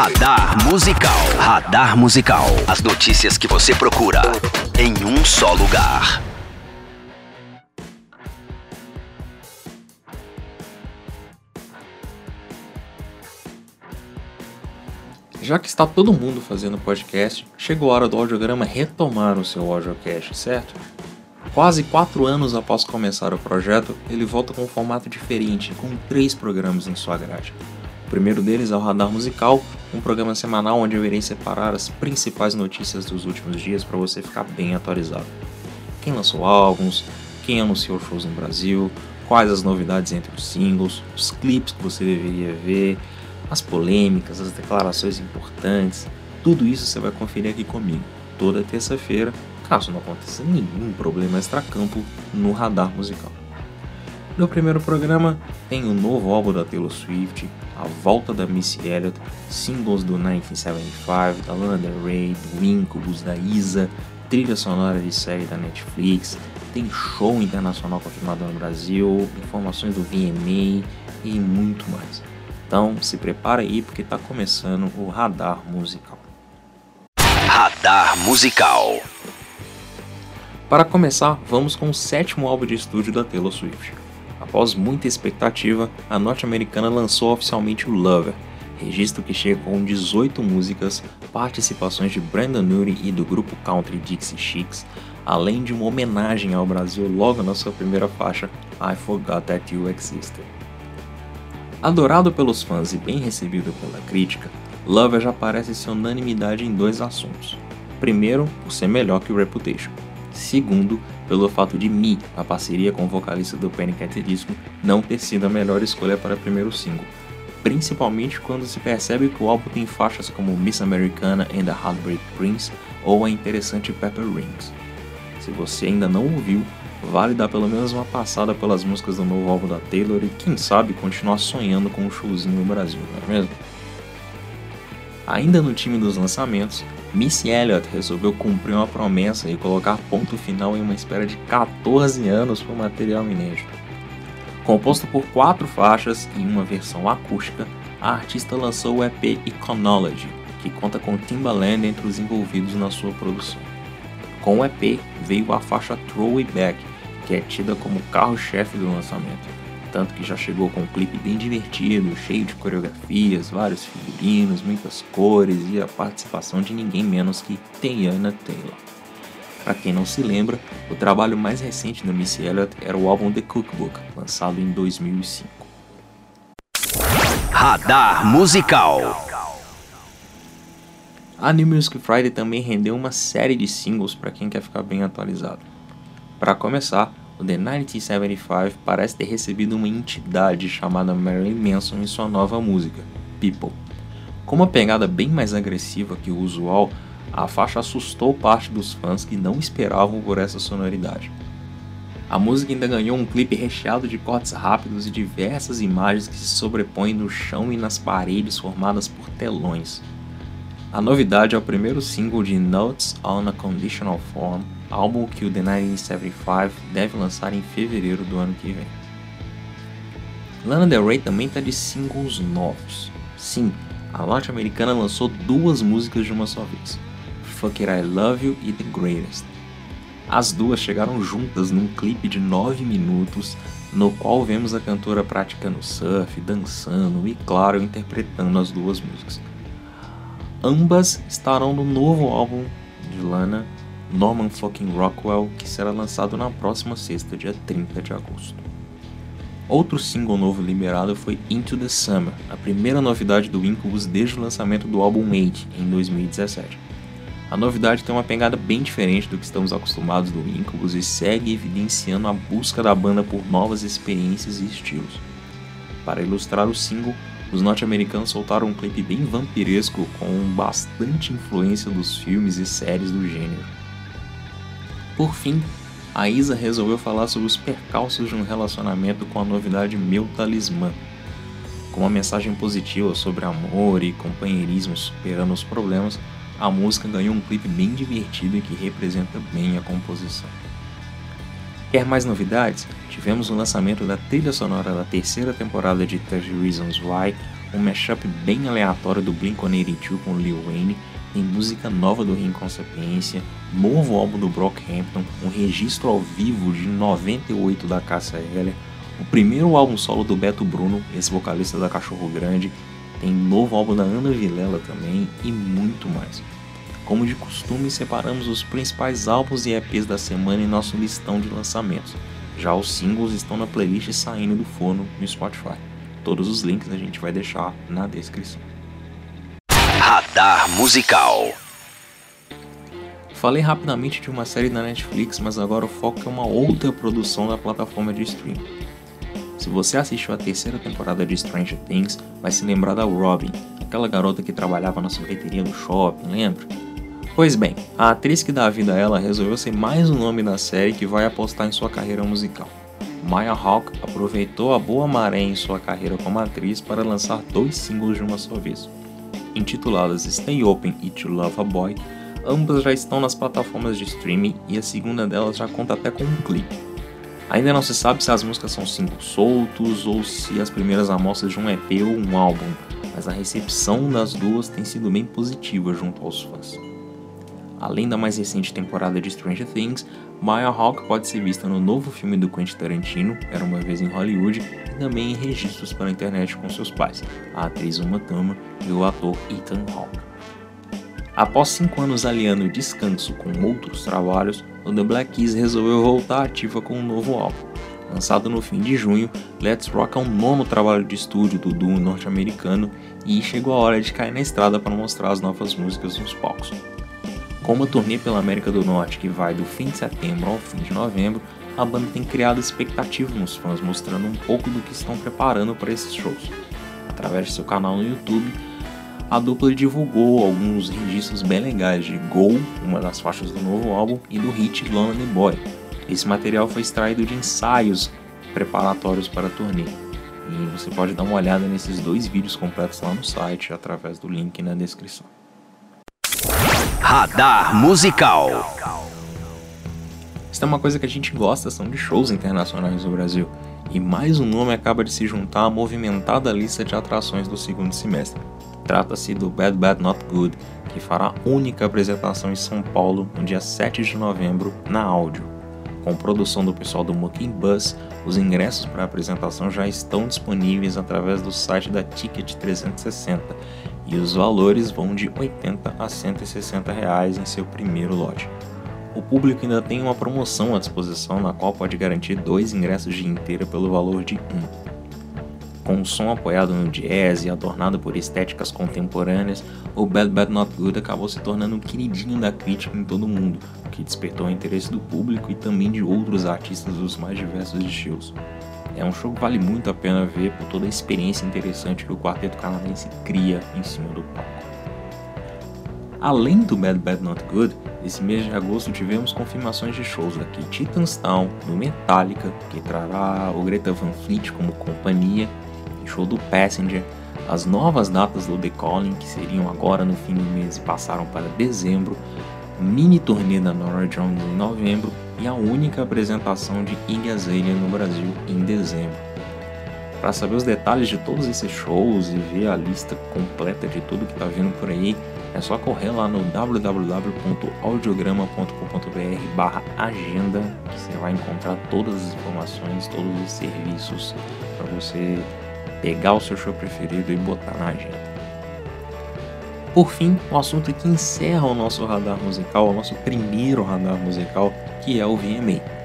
Radar Musical. Radar Musical. As notícias que você procura em um só lugar. Já que está todo mundo fazendo podcast, chegou a hora do audiograma retomar o seu audiocast, certo? Quase quatro anos após começar o projeto, ele volta com um formato diferente, com três programas em sua grade. O primeiro deles é o Radar Musical, um programa semanal onde eu irei separar as principais notícias dos últimos dias para você ficar bem atualizado. Quem lançou álbuns, quem anunciou shows no Brasil, quais as novidades entre os singles, os clipes que você deveria ver, as polêmicas, as declarações importantes, tudo isso você vai conferir aqui comigo, toda terça-feira, caso não aconteça nenhum problema extracampo no radar musical. No primeiro programa tem o novo álbum da Taylor Swift, a volta da Missy Elliott, singles do 1975, da Lana Del Rey, do Incubus, da Isa, trilha sonora de série da Netflix, tem show internacional confirmado no Brasil, informações do VMA e muito mais. Então se prepara aí porque está começando o Radar Musical. Radar Musical. Para começar, vamos com o sétimo álbum de estúdio da Taylor Swift. Após muita expectativa, a norte-americana lançou oficialmente o Lover, registro que chega com 18 músicas, participações de Brandon Urie e do grupo country Dixie Chicks, além de uma homenagem ao Brasil logo na sua primeira faixa, I Forgot That You Existed. Adorado pelos fãs e bem recebido pela crítica, Lover já parece ser unanimidade em dois assuntos. Primeiro, por ser melhor que o Reputation. Segundo, pelo fato de Me, a parceria com o vocalista do Panic! at the Disco, não ter sido a melhor escolha para o primeiro single, principalmente quando se percebe que o álbum tem faixas como Miss Americana and the Heartbreak Prince ou a interessante Pepper Rings. Se você ainda não ouviu, vale dar pelo menos uma passada pelas músicas do novo álbum da Taylor e quem sabe continuar sonhando com um showzinho no Brasil, não é mesmo? Ainda no time dos lançamentos, Missy Elliott resolveu cumprir uma promessa e colocar ponto final em uma espera de 14 anos para o material inédito. Composto por quatro faixas e uma versão acústica, a artista lançou o EP Econology, que conta com Timbaland entre os envolvidos na sua produção. Com o EP veio a faixa Throw It Back, que é tida como carro-chefe do lançamento tanto que já chegou com um clipe bem divertido, cheio de coreografias, vários figurinos, muitas cores e a participação de ninguém menos que Tiana Taylor. Para quem não se lembra, o trabalho mais recente da Missy Elliott era o álbum The Cookbook, lançado em 2005. Radar Musical. A New Music Friday também rendeu uma série de singles para quem quer ficar bem atualizado. Para começar, o The 1975 parece ter recebido uma entidade chamada Marilyn Manson em sua nova música, People. Com uma pegada bem mais agressiva que o usual, a faixa assustou parte dos fãs que não esperavam por essa sonoridade. A música ainda ganhou um clipe recheado de cortes rápidos e diversas imagens que se sobrepõem no chão e nas paredes formadas por telões. A novidade é o primeiro single de Notes on a Conditional Form, álbum que o The 1975 deve lançar em fevereiro do ano que vem. Lana Del Rey também está de singles novos. Sim, a norte-americana lançou duas músicas de uma só vez: Fuck It I Love You e The Greatest. As duas chegaram juntas num clipe de 9 minutos, no qual vemos a cantora praticando surf, dançando e, claro, interpretando as duas músicas. Ambas estarão no novo álbum de Lana, Norman Fucking Rockwell, que será lançado na próxima sexta, dia 30 de agosto. Outro single novo liberado foi Into the Summer, a primeira novidade do Incubus desde o lançamento do álbum 8 em 2017. A novidade tem uma pegada bem diferente do que estamos acostumados do Incubus e segue evidenciando a busca da banda por novas experiências e estilos. Para ilustrar o single, os norte-americanos soltaram um clipe bem vampiresco com bastante influência dos filmes e séries do gênero. Por fim, a Isa resolveu falar sobre os percalços de um relacionamento com a novidade Meu Talismã. Com uma mensagem positiva sobre amor e companheirismo superando os problemas, a música ganhou um clipe bem divertido e que representa bem a composição. Quer mais novidades? Tivemos o lançamento da trilha sonora da terceira temporada de 30 Reasons Why, um mashup bem aleatório do Blink-182 com Lil Wayne, tem música nova do Sapiência, novo álbum do Brockhampton, um registro ao vivo de 98 da Cássia Heller, o primeiro álbum solo do Beto Bruno, esse vocalista da Cachorro Grande, tem novo álbum da Ana Vilela também e muito mais. Como de costume, separamos os principais álbuns e EPs da semana em nosso listão de lançamentos. Já os singles estão na playlist saindo do forno no Spotify. Todos os links a gente vai deixar na descrição. Radar Musical. Falei rapidamente de uma série da Netflix, mas agora o foco é uma outra produção da plataforma de streaming. Se você assistiu a terceira temporada de Stranger Things, vai se lembrar da Robin, aquela garota que trabalhava na sorveteria do shopping, lembra? Pois bem, a atriz que dá vida a ela resolveu ser mais um nome da série que vai apostar em sua carreira musical. Maya Hawke aproveitou a boa maré em sua carreira como atriz para lançar dois singles de uma só vez. Intituladas Stay Open e To Love a Boy, ambas já estão nas plataformas de streaming e a segunda delas já conta até com um clipe. Ainda não se sabe se as músicas são singles soltos ou se as primeiras amostras de um EP ou um álbum, mas a recepção das duas tem sido bem positiva junto aos fãs. Além da mais recente temporada de Stranger Things, Maya Hawke pode ser vista no novo filme do Quentin Tarantino, Era Uma Vez em Hollywood, também em registros para a internet com seus pais, a atriz Uma Thurman e o ator Ethan Hawke. Após cinco anos aliando descanso com outros trabalhos, o The Black Keys resolveu voltar ativa com um novo álbum. Lançado no fim de junho, Let's Rock é o nono trabalho de estúdio do duo norte-americano e chegou a hora de cair na estrada para mostrar as novas músicas nos palcos. Com uma turnê pela América do Norte que vai do fim de setembro ao fim de novembro, a banda tem criado expectativa nos fãs, mostrando um pouco do que estão preparando para esses shows. Através de seu canal no YouTube, a dupla divulgou alguns registros bem legais de Go, uma das faixas do novo álbum, e do hit Lonely Boy. Esse material foi extraído de ensaios preparatórios para a turnê. E você pode dar uma olhada nesses dois vídeos completos lá no site através do link na descrição. Radar Musical. Isso é uma coisa que a gente gosta, são de shows internacionais no Brasil. E mais um nome acaba de se juntar à movimentada lista de atrações do segundo semestre. Trata-se do Bad Bad Not Good, que fará única apresentação em São Paulo no dia 7 de novembro na áudio. Com produção do pessoal do Mucking Bus, os ingressos para a apresentação já estão disponíveis através do site da Ticket 360 e os valores vão de 80 a 160 reais em seu primeiro lote. O público ainda tem uma promoção à disposição na qual pode garantir dois ingressos de inteira pelo valor de um. Com um som apoiado no jazz e adornado por estéticas contemporâneas, o Bad Bad Not Good acabou se tornando um queridinho da crítica em todo o mundo, o que despertou o interesse do público e também de outros artistas dos mais diversos estilos. É um show que vale muito a pena ver por toda a experiência interessante que o quarteto canadense cria em cima do palco. Além do Bad Bad Not Good, esse mês de agosto tivemos confirmações de shows daqui Titans Town, no Metallica, que trará o Greta Van Fleet como companhia, show do Passenger, as novas datas do The Calling, que seriam agora no fim do mês e passaram para dezembro, mini turnê da Nora Jones em novembro e a única apresentação de Iggy Azalea no Brasil em dezembro. Para saber os detalhes de todos esses shows e ver a lista completa de tudo que está vindo por aí, é só correr lá no www.audiograma.com.br barra agenda que você vai encontrar todas as informações, todos os serviços para você pegar o seu show preferido e botar na agenda. Por fim, o assunto que encerra o nosso radar musical, o nosso primeiro radar musical, que é o VMA.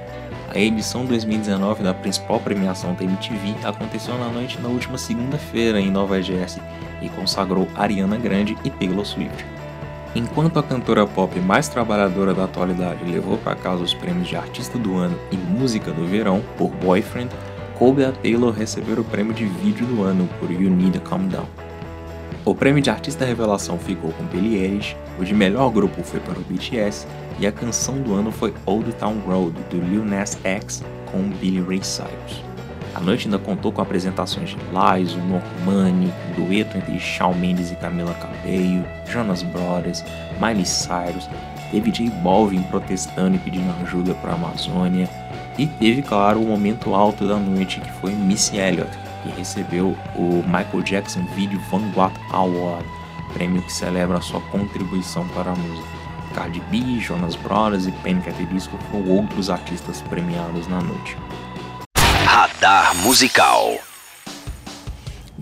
A edição 2019 da principal premiação da MTV aconteceu na noite da última segunda-feira em Nova Jersey e consagrou Ariana Grande e Taylor Swift. Enquanto a cantora pop mais trabalhadora da atualidade levou para casa os prêmios de Artista do Ano e Música do Verão por Boyfriend, coube a Taylor receber o prêmio de vídeo do ano por You Need to Calm Down. O prêmio de artista revelação ficou com Billie Eilish, o de melhor grupo foi para o BTS e a canção do ano foi Old Town Road do Lil Nas X com Billy Ray Cyrus. A noite ainda contou com apresentações de Lizzo, Normani, um dueto entre Shawn Mendes e Camila Cabello, Jonas Brothers, Miley Cyrus, teve J Balvin protestando e pedindo ajuda para a Amazônia, e teve, claro, o momento alto da noite que foi Missy Elliott, que recebeu o Michael Jackson Video Vanguard Award, prêmio que celebra sua contribuição para a música. Cardi B, Jonas Brothers e Panic! at the Disco foram outros artistas premiados na noite. Radar Musical.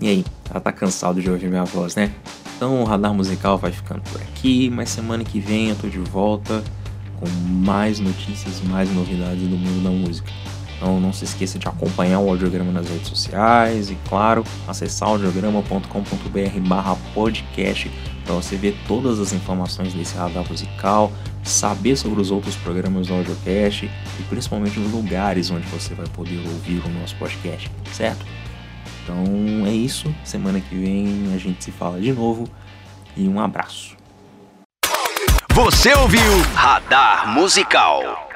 E aí, já tá cansado de ouvir minha voz, né? Então o Radar Musical vai ficando por aqui, mas semana que vem eu tô de volta com mais notícias, mais novidades do mundo da música. Então não se esqueça de acompanhar o audiograma nas redes sociais e, claro, acessar audiograma.com.br podcast para você ver todas as informações desse radar musical, saber sobre os outros programas do audiocast e principalmente os lugares onde você vai poder ouvir o nosso podcast, certo? Então é isso, semana que vem a gente se fala de novo e um abraço. Você ouviu Radar Musical.